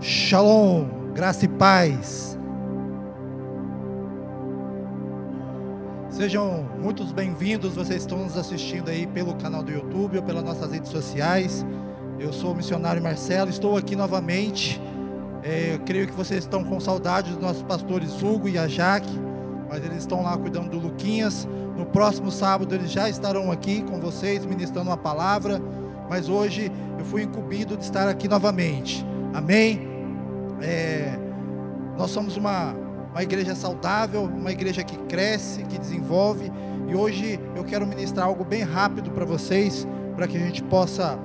Shalom, graça e paz. Sejam muitos bem-vindos, vocês estão nos assistindo aí pelo canal do YouTube ou pelas nossas redes sociais. Eu sou o missionário Marcelo, estou aqui novamente. É, eu creio que vocês estão com saudade dos nossos pastores Hugo e a Jaque, mas eles estão lá cuidando do Luquinhas. No próximo sábado eles já estarão aqui com vocês, ministrando uma palavra. Mas hoje eu fui incumbido de estar aqui novamente. Amém? É, nós somos uma, uma igreja saudável, uma igreja que cresce, que desenvolve. E hoje eu quero ministrar algo bem rápido para vocês, para que a gente possa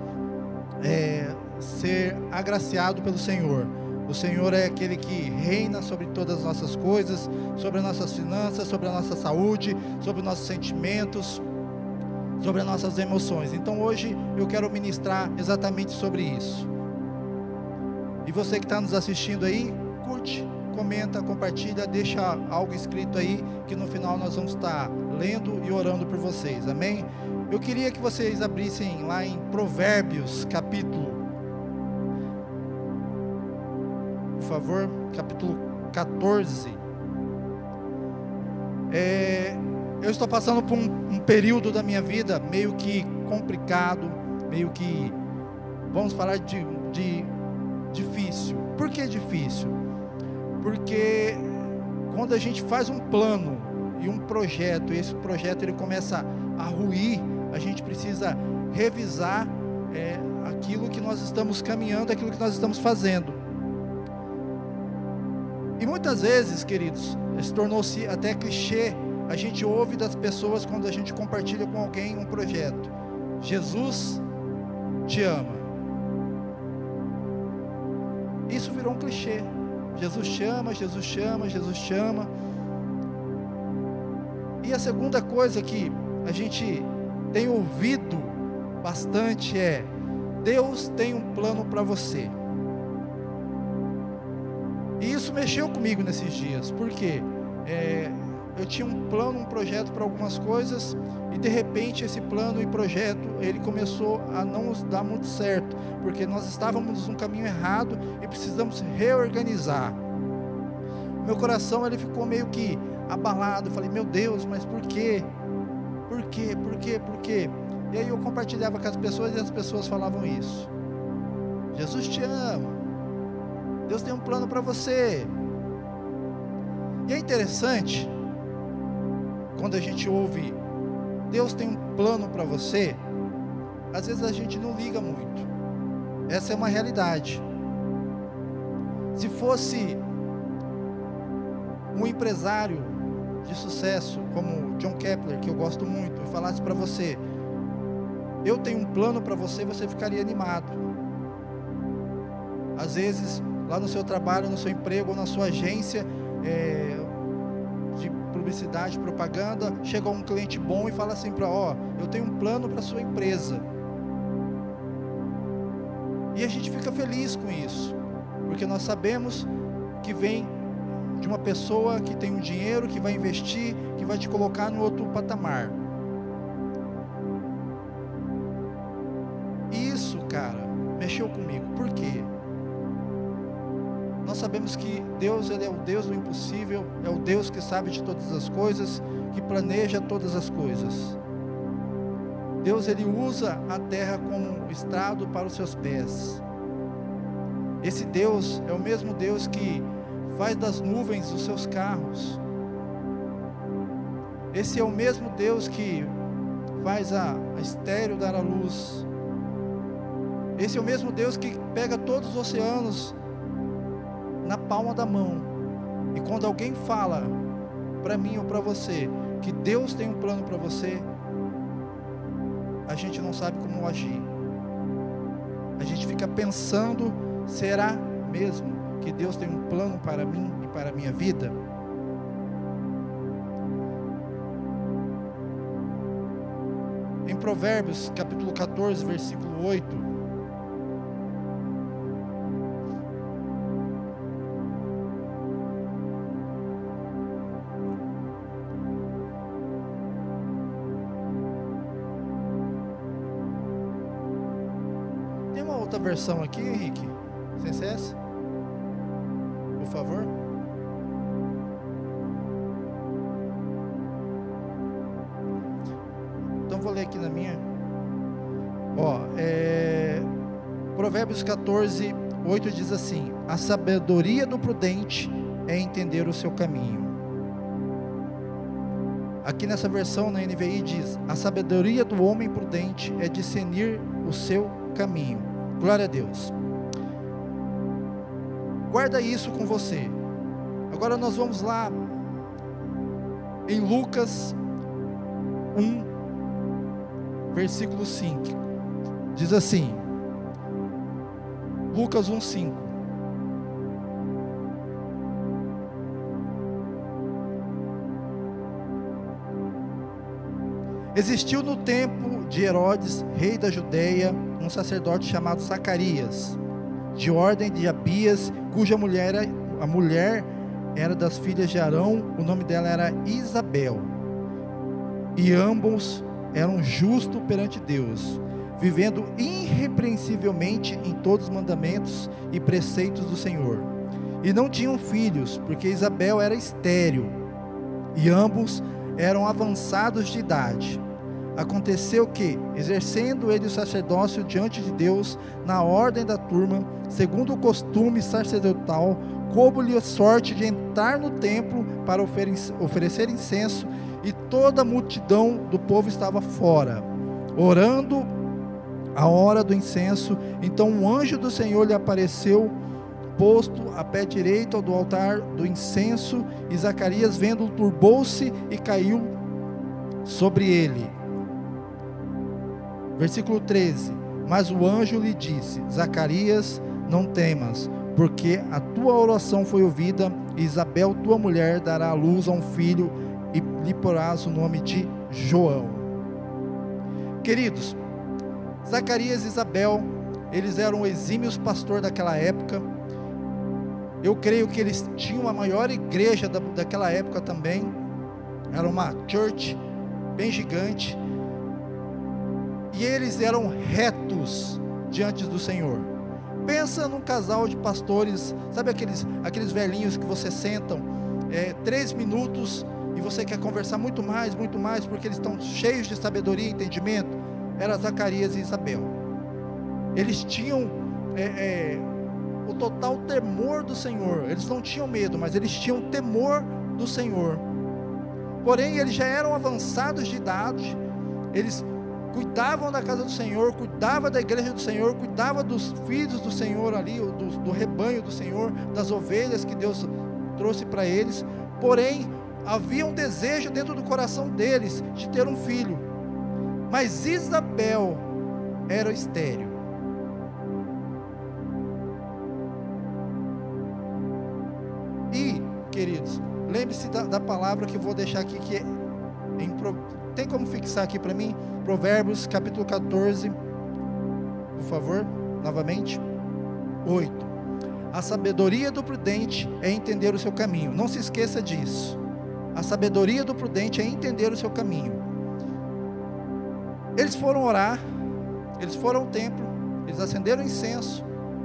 é, ser agraciado pelo Senhor. O Senhor é aquele que reina sobre todas as nossas coisas, sobre as nossas finanças, sobre a nossa saúde, sobre os nossos sentimentos, sobre as nossas emoções. Então hoje eu quero ministrar exatamente sobre isso. E você que está nos assistindo aí, curte, comenta, compartilha, deixa algo escrito aí, que no final nós vamos estar lendo e orando por vocês, amém? Eu queria que vocês abrissem lá em Provérbios, capítulo, por favor, capítulo 14. É, eu estou passando por um, um período da minha vida meio que complicado, meio que, vamos falar de, de difícil. Por que difícil? Porque quando a gente faz um plano e um projeto, e esse projeto ele começa a ruir, a gente precisa revisar é, aquilo que nós estamos caminhando, aquilo que nós estamos fazendo. E muitas vezes, queridos, se tornou-se até clichê, a gente ouve das pessoas quando a gente compartilha com alguém um projeto. Jesus te ama. Virou um clichê. Jesus chama, Jesus chama, Jesus chama. E a segunda coisa que a gente tem ouvido bastante é: Deus tem um plano para você. E isso mexeu comigo nesses dias, porque é, eu tinha um plano, um projeto para algumas coisas e de repente esse plano e projeto ele começou a não dar muito certo, porque nós estávamos no caminho errado e precisamos reorganizar. Meu coração ele ficou meio que abalado, falei: "Meu Deus, mas por quê? Por quê? Por quê? Por quê?" E aí eu compartilhava com as pessoas e as pessoas falavam isso. Jesus te ama. Deus tem um plano para você. E é interessante quando a gente ouve Deus tem um plano para você, às vezes a gente não liga muito. Essa é uma realidade. Se fosse um empresário de sucesso como John Kepler, que eu gosto muito, e falasse para você: Eu tenho um plano para você, você ficaria animado. Às vezes, lá no seu trabalho, no seu emprego ou na sua agência, é, publicidade, propaganda, chega um cliente bom e fala assim para, ó, eu tenho um plano para sua empresa. E a gente fica feliz com isso, porque nós sabemos que vem de uma pessoa que tem um dinheiro, que vai investir, que vai te colocar no outro patamar. Isso, cara, mexeu comigo. Por quê? Sabemos que Deus ele é o Deus do impossível, é o Deus que sabe de todas as coisas, que planeja todas as coisas. Deus ele usa a terra como estrado para os seus pés. Esse Deus é o mesmo Deus que faz das nuvens os seus carros. Esse é o mesmo Deus que faz a, a estéreo dar a luz. Esse é o mesmo Deus que pega todos os oceanos na palma da mão. E quando alguém fala para mim ou para você que Deus tem um plano para você, a gente não sabe como agir. A gente fica pensando: será mesmo que Deus tem um plano para mim e para a minha vida? Em Provérbios, capítulo 14, versículo 8, versão aqui, Henrique? Sem CS? por favor. Então vou ler aqui na minha. Ó, é, Provérbios 14, 8 diz assim: A sabedoria do prudente é entender o seu caminho. Aqui nessa versão na NVI diz: A sabedoria do homem prudente é discernir o seu caminho. Glória a Deus. Guarda isso com você. Agora nós vamos lá em Lucas 1, versículo 5. Diz assim: Lucas 1, 5. Existiu no tempo de Herodes, rei da Judéia, um sacerdote chamado Zacarias, de ordem de Abias, cuja mulher, a mulher era das filhas de Arão, o nome dela era Isabel. E ambos eram justos perante Deus, vivendo irrepreensivelmente em todos os mandamentos e preceitos do Senhor. E não tinham filhos, porque Isabel era estéril, e ambos eram avançados de idade. Aconteceu que, exercendo ele o sacerdócio diante de Deus, na ordem da turma, segundo o costume sacerdotal, coube-lhe a sorte de entrar no templo para oferecer incenso, e toda a multidão do povo estava fora, orando a hora do incenso. Então um anjo do Senhor lhe apareceu, posto a pé direito do altar do incenso, e Zacarias, vendo, turbou-se e caiu sobre ele. Versículo 13: Mas o anjo lhe disse: Zacarias, não temas, porque a tua oração foi ouvida, e Isabel, tua mulher, dará à luz a um filho, e lhe porás o nome de João. Queridos, Zacarias e Isabel, eles eram exímios pastor daquela época. Eu creio que eles tinham a maior igreja da, daquela época também. Era uma church bem gigante e eles eram retos diante do Senhor. Pensa num casal de pastores, sabe aqueles, aqueles velhinhos que você sentam é, três minutos e você quer conversar muito mais, muito mais, porque eles estão cheios de sabedoria e entendimento? Era Zacarias e Isabel. Eles tinham é, é, o total temor do Senhor. Eles não tinham medo, mas eles tinham temor do Senhor. Porém, eles já eram avançados de idade, eles cuidavam da casa do Senhor, cuidava da igreja do Senhor, cuidava dos filhos do Senhor ali, do, do rebanho do Senhor, das ovelhas que Deus trouxe para eles. Porém, havia um desejo dentro do coração deles de ter um filho. Mas Isabel era estéril. E, queridos, lembre-se da, da, palavra que vou deixar aqui, que é em, tem como fixar aqui para mim? Provérbios capítulo 14, por favor, novamente. 8. A sabedoria do prudente é entender o seu caminho. Não se esqueça disso. A sabedoria do prudente é entender o seu caminho. Eles foram orar, eles foram ao templo, eles acenderam incenso,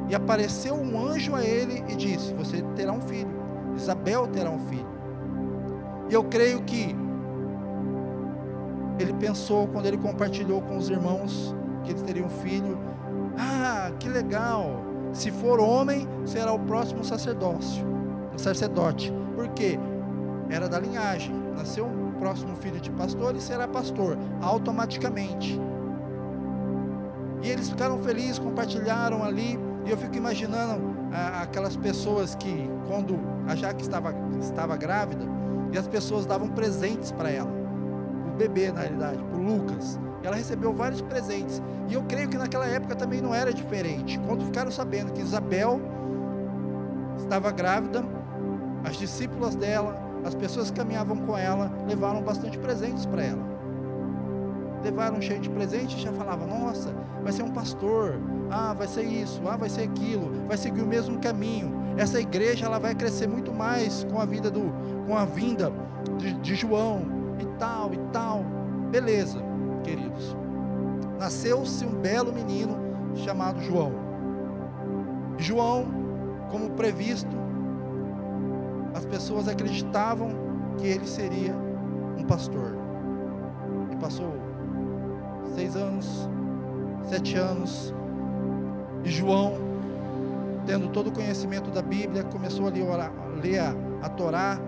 e apareceu um anjo a ele e disse: Você terá um filho, Isabel terá um filho. E eu creio que ele pensou quando ele compartilhou com os irmãos que eles teriam um filho. Ah, que legal! Se for homem, será o próximo sacerdócio, o sacerdote. Por quê? Era da linhagem. Nasceu um próximo filho de pastor e será pastor, automaticamente. E eles ficaram felizes, compartilharam ali. E eu fico imaginando ah, aquelas pessoas que, quando a Jaque estava, estava grávida, e as pessoas davam presentes para ela bebê, na realidade, para o Lucas. Ela recebeu vários presentes. E eu creio que naquela época também não era diferente. Quando ficaram sabendo que Isabel estava grávida, as discípulas dela, as pessoas que caminhavam com ela, levaram bastante presentes para ela. Levaram cheio de presentes e já falava: Nossa, vai ser um pastor. Ah, vai ser isso. Ah, vai ser aquilo. Vai seguir o mesmo caminho. Essa igreja ela vai crescer muito mais com a vida do, com a vinda de, de João, e tal e tal. Beleza, queridos. Nasceu-se um belo menino chamado João. João, como previsto, as pessoas acreditavam que ele seria um pastor. E passou seis anos, sete anos, e João, tendo todo o conhecimento da Bíblia, começou a ler, a, ler a, a Torá,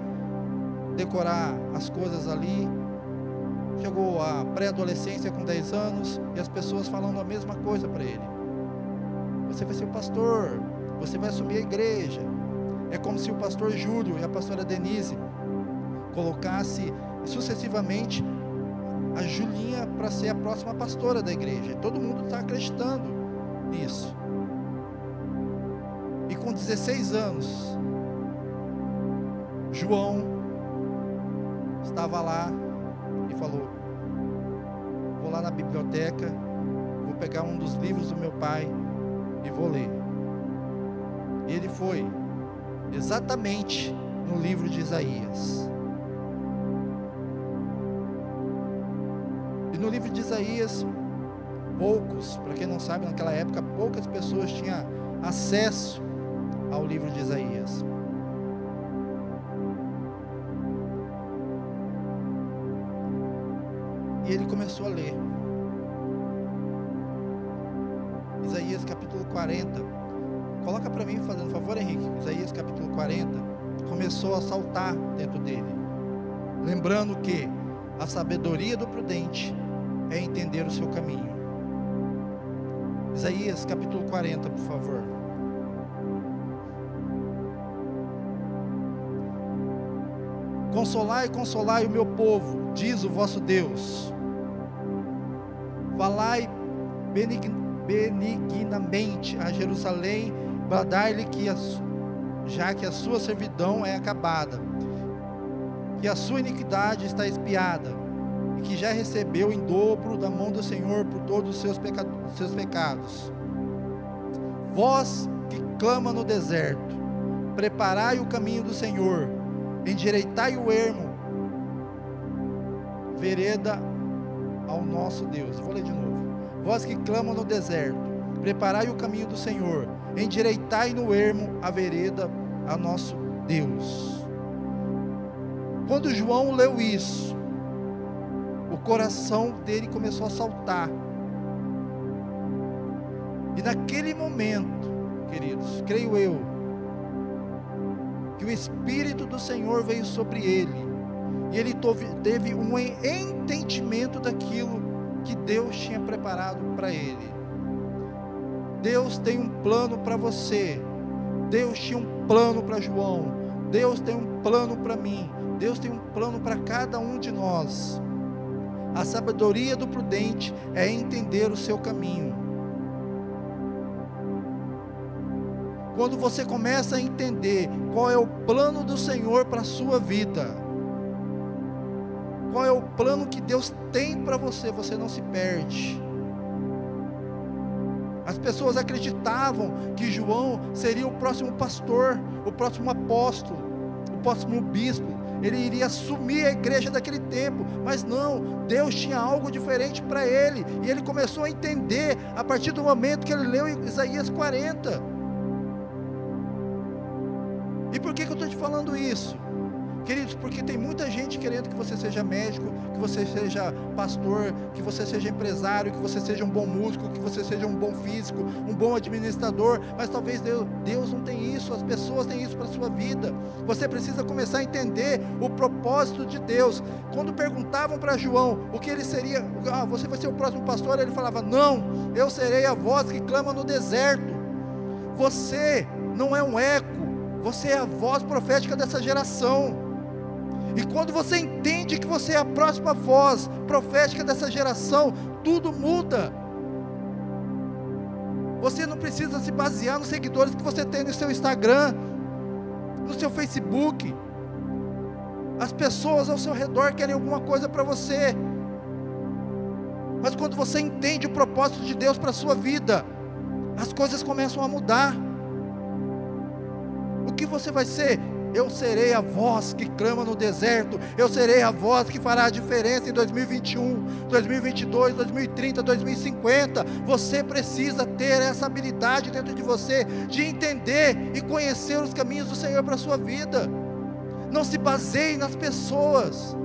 decorar as coisas ali. Chegou a pré-adolescência com 10 anos e as pessoas falando a mesma coisa para ele. Você vai ser pastor, você vai assumir a igreja. É como se o pastor Júlio e a pastora Denise colocasse sucessivamente a Julinha para ser a próxima pastora da igreja. Todo mundo está acreditando nisso. E com 16 anos, João estava lá e falou: Vou lá na biblioteca, vou pegar um dos livros do meu pai e vou ler. E ele foi exatamente no livro de Isaías. E no livro de Isaías, poucos, para quem não sabe, naquela época, poucas pessoas tinham acesso ao livro de Isaías. E ele começou a ler. Isaías capítulo 40. Coloca para mim, fazendo favor, Henrique. Isaías capítulo 40. Começou a saltar dentro dele. Lembrando que a sabedoria do prudente é entender o seu caminho. Isaías capítulo 40, por favor. Consolai, consolai o meu povo, diz o vosso Deus. Falai benignamente a Jerusalém, bradai-lhe que a, já que a sua servidão é acabada, que a sua iniquidade está espiada, e que já recebeu em dobro da mão do Senhor por todos os seus, peca, seus pecados. Vós que clama no deserto, preparai o caminho do Senhor, endireitai o ermo, vereda ao nosso Deus. Vou ler de novo. Vós que clamam no deserto, preparai o caminho do Senhor, endireitai no ermo a vereda a nosso Deus. Quando João leu isso, o coração dele começou a saltar. E naquele momento, queridos, creio eu, que o Espírito do Senhor veio sobre ele, e ele teve um entendimento daquilo que Deus tinha preparado para ele. Deus tem um plano para você, Deus tinha um plano para João, Deus tem um plano para mim, Deus tem um plano para cada um de nós. A sabedoria do prudente é entender o seu caminho. Quando você começa a entender qual é o plano do Senhor para a sua vida, qual é o plano que Deus tem para você, você não se perde. As pessoas acreditavam que João seria o próximo pastor, o próximo apóstolo, o próximo bispo. Ele iria assumir a igreja daquele tempo, mas não, Deus tinha algo diferente para ele, e ele começou a entender a partir do momento que ele leu Isaías 40. E por que, que eu estou te falando isso? Queridos, porque tem muita gente querendo que você seja médico, que você seja pastor, que você seja empresário, que você seja um bom músico, que você seja um bom físico, um bom administrador, mas talvez Deus, Deus não tem isso, as pessoas têm isso para a sua vida. Você precisa começar a entender o propósito de Deus. Quando perguntavam para João o que ele seria, ah, você vai ser o próximo pastor, ele falava: Não, eu serei a voz que clama no deserto. Você não é um eco, você é a voz profética dessa geração. E quando você entende que você é a próxima voz profética dessa geração, tudo muda. Você não precisa se basear nos seguidores que você tem no seu Instagram, no seu Facebook. As pessoas ao seu redor querem alguma coisa para você. Mas quando você entende o propósito de Deus para a sua vida, as coisas começam a mudar. O que você vai ser? Eu serei a voz que clama no deserto. Eu serei a voz que fará a diferença em 2021, 2022, 2030, 2050. Você precisa ter essa habilidade dentro de você de entender e conhecer os caminhos do Senhor para a sua vida. Não se baseie nas pessoas.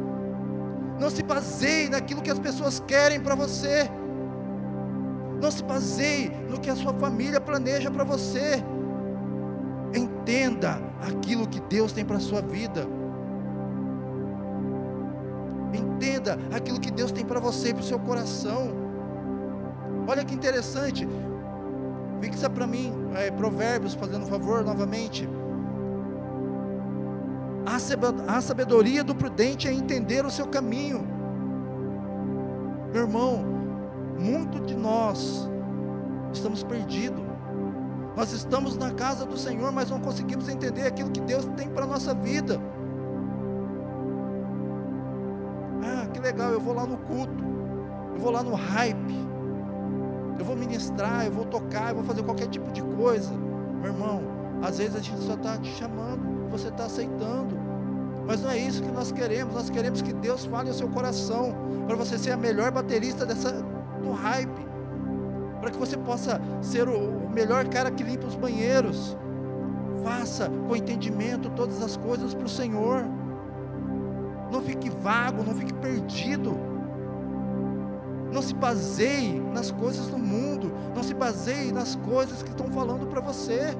Não se baseie naquilo que as pessoas querem para você. Não se baseie no que a sua família planeja para você. Entenda aquilo que Deus tem para a sua vida. Entenda aquilo que Deus tem para você e para o seu coração. Olha que interessante. Fixa para mim, é, Provérbios, fazendo favor novamente. A sabedoria do prudente é entender o seu caminho. Meu irmão, muito de nós estamos perdidos. Nós estamos na casa do Senhor, mas não conseguimos entender aquilo que Deus tem para a nossa vida. Ah, que legal, eu vou lá no culto, eu vou lá no hype, eu vou ministrar, eu vou tocar, eu vou fazer qualquer tipo de coisa. Meu irmão, às vezes a gente só está te chamando, você está aceitando. Mas não é isso que nós queremos, nós queremos que Deus fale ao seu coração, para você ser a melhor baterista dessa, do hype, para que você possa ser o, melhor cara que limpa os banheiros. Faça com entendimento todas as coisas para o Senhor. Não fique vago, não fique perdido. Não se baseie nas coisas do mundo, não se baseie nas coisas que estão falando para você.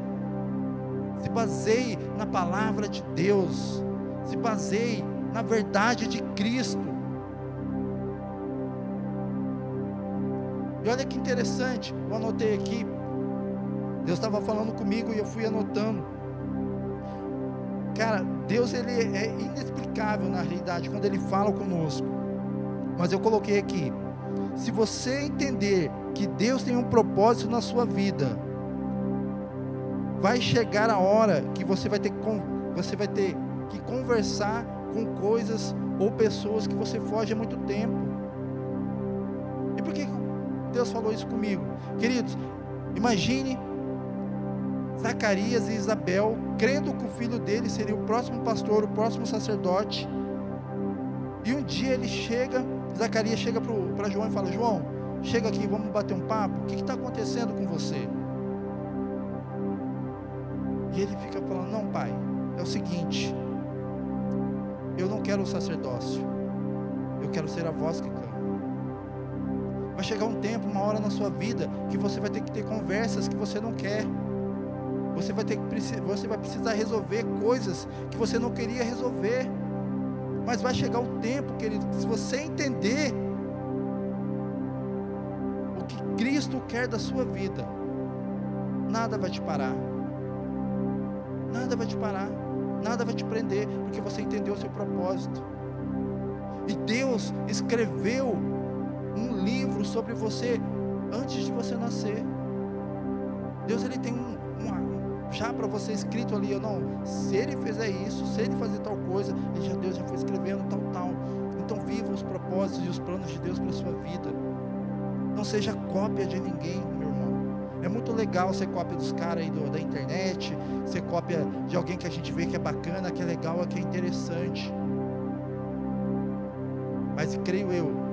Se baseie na palavra de Deus se baseie na verdade de Cristo. E olha que interessante, eu anotei aqui. Deus estava falando comigo e eu fui anotando. Cara, Deus ele é inexplicável na realidade quando ele fala conosco. Mas eu coloquei aqui: se você entender que Deus tem um propósito na sua vida, vai chegar a hora que você vai ter você vai ter que conversar com coisas ou pessoas que você foge há muito tempo. E por que Deus falou isso comigo? Queridos, imagine Zacarias e Isabel crendo que o filho dele seria o próximo pastor, o próximo sacerdote. E um dia ele chega, Zacarias chega para João e fala: João, chega aqui, vamos bater um papo. O que está acontecendo com você? E ele fica falando: Não, pai, é o seguinte, eu não quero o sacerdócio. Eu quero ser a voz que. Vai chegar um tempo, uma hora na sua vida, que você vai ter que ter conversas que você não quer. Você vai, ter que, você vai precisar resolver coisas que você não queria resolver. Mas vai chegar o tempo, querido, que se você entender o que Cristo quer da sua vida, nada vai te parar. Nada vai te parar nada vai te prender, porque você entendeu o seu propósito. E Deus escreveu um livro sobre você antes de você nascer. Deus ele tem um, um já para você escrito ali, eu não, se ele fizer isso, se ele fazer tal coisa, ele já Deus já foi escrevendo tal tal. Então viva os propósitos e os planos de Deus para sua vida. Não seja cópia de ninguém, é muito legal ser cópia dos caras aí do, da internet, ser cópia de alguém que a gente vê que é bacana, que é legal, que é interessante. Mas creio eu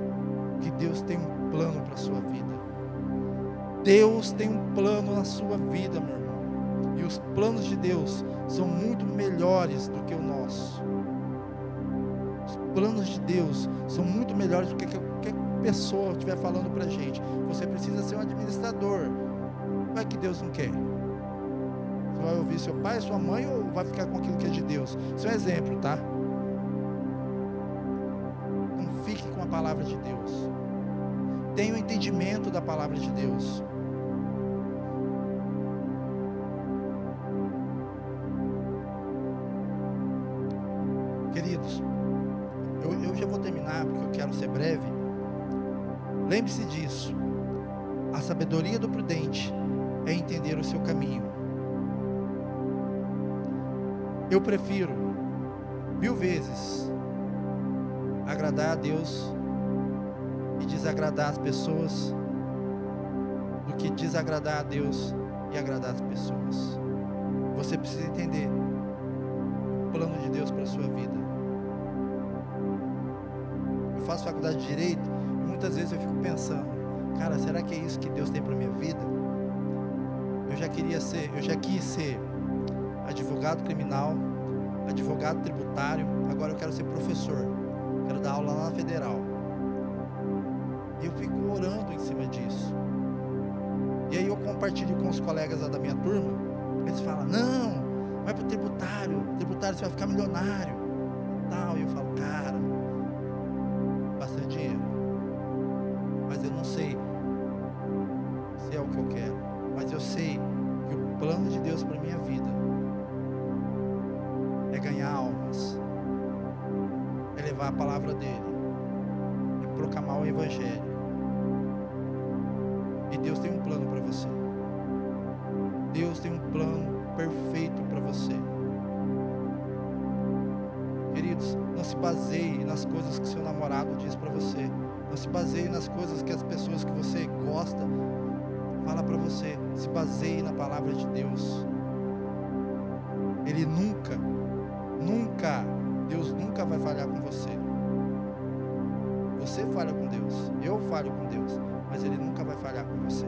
que Deus tem um plano para a sua vida. Deus tem um plano na sua vida, meu irmão. E os planos de Deus são muito melhores do que o nosso. Os planos de Deus são muito melhores do que qualquer pessoa estiver falando para a gente. Você precisa ser um administrador. Vai que Deus não quer. Você vai ouvir seu pai, sua mãe ou vai ficar com aquilo que é de Deus? Isso é um exemplo, tá? Não fique com a palavra de Deus. Tenha o um entendimento da palavra de Deus. Queridos, eu, eu já vou terminar porque eu quero ser breve. Lembre-se disso. A sabedoria do prudente é entender o seu caminho. Eu prefiro mil vezes agradar a Deus desagradar as pessoas do que desagradar a Deus e agradar as pessoas. Você precisa entender o plano de Deus para a sua vida. Eu faço faculdade de direito e muitas vezes eu fico pensando, cara, será que é isso que Deus tem para minha vida? Eu já queria ser, eu já quis ser advogado criminal, advogado tributário, agora eu quero ser professor. Quero dar aula lá na federal. E eu fico orando em cima disso. E aí eu compartilho com os colegas da minha turma, eles falam, não, vai para o tributário, tributário você vai ficar milionário. Tal. E eu falo, cara, bastante dinheiro. Mas eu não sei se é o que eu quero. Mas eu sei que o plano de Deus para minha vida é ganhar almas, é levar a palavra dele, é proclamar o evangelho. Deus tem um plano perfeito para você. Queridos, não se baseie nas coisas que seu namorado diz para você. Não se baseie nas coisas que as pessoas que você gosta fala para você. Se baseie na palavra de Deus. Ele nunca, nunca, Deus nunca vai falhar com você. Você falha com Deus, eu falho com Deus, mas Ele nunca vai falhar com você.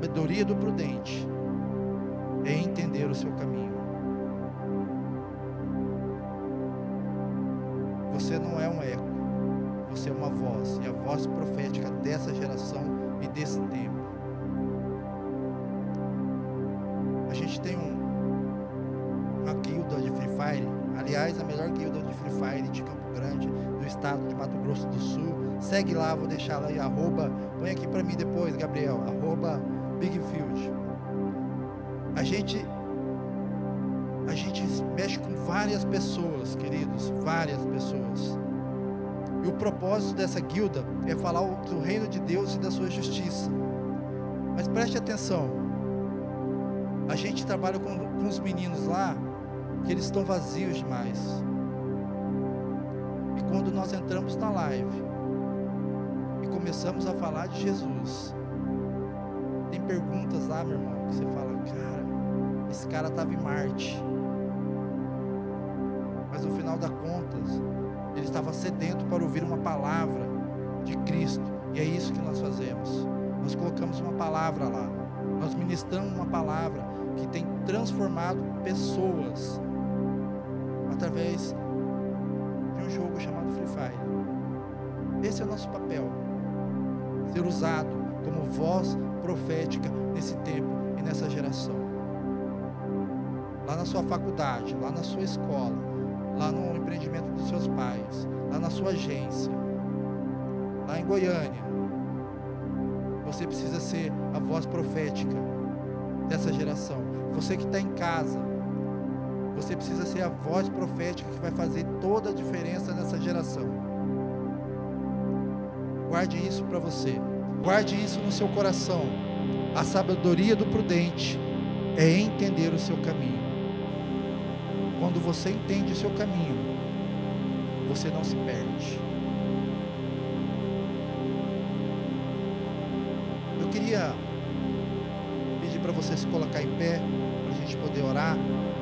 Sabedoria do prudente é entender o seu caminho. Você não é um eco, você é uma voz, e a voz profética dessa geração e desse tempo. A gente tem um, uma guilda de Free Fire, aliás, a melhor guilda de Free Fire de Campo Grande, do estado de Mato Grosso do Sul. Segue lá, vou deixar lá arroba, põe aqui para mim depois, Gabriel, arroba Bigfield. A gente a gente mexe com várias pessoas, queridos, várias pessoas. E o propósito dessa guilda é falar do reino de Deus e da sua justiça. Mas preste atenção. A gente trabalha com, com os meninos lá que eles estão vazios demais. E quando nós entramos na live e começamos a falar de Jesus, tem perguntas lá, meu irmão, que você fala, cara, esse cara estava em Marte. Mas no final das contas, ele estava sedento para ouvir uma palavra de Cristo. E é isso que nós fazemos. Nós colocamos uma palavra lá. Nós ministramos uma palavra que tem transformado pessoas através de um jogo chamado Free Fire. Esse é o nosso papel. Ser usado como voz profética nesse tempo e nessa geração. Lá na sua faculdade, lá na sua escola, lá no empreendimento dos seus pais, lá na sua agência, lá em Goiânia. Você precisa ser a voz profética dessa geração. Você que está em casa, você precisa ser a voz profética que vai fazer toda a diferença nessa geração. Guarde isso para você. Guarde isso no seu coração. A sabedoria do prudente é entender o seu caminho. Quando você entende o seu caminho, você não se perde. Eu queria pedir para você se colocar em pé, para a gente poder orar.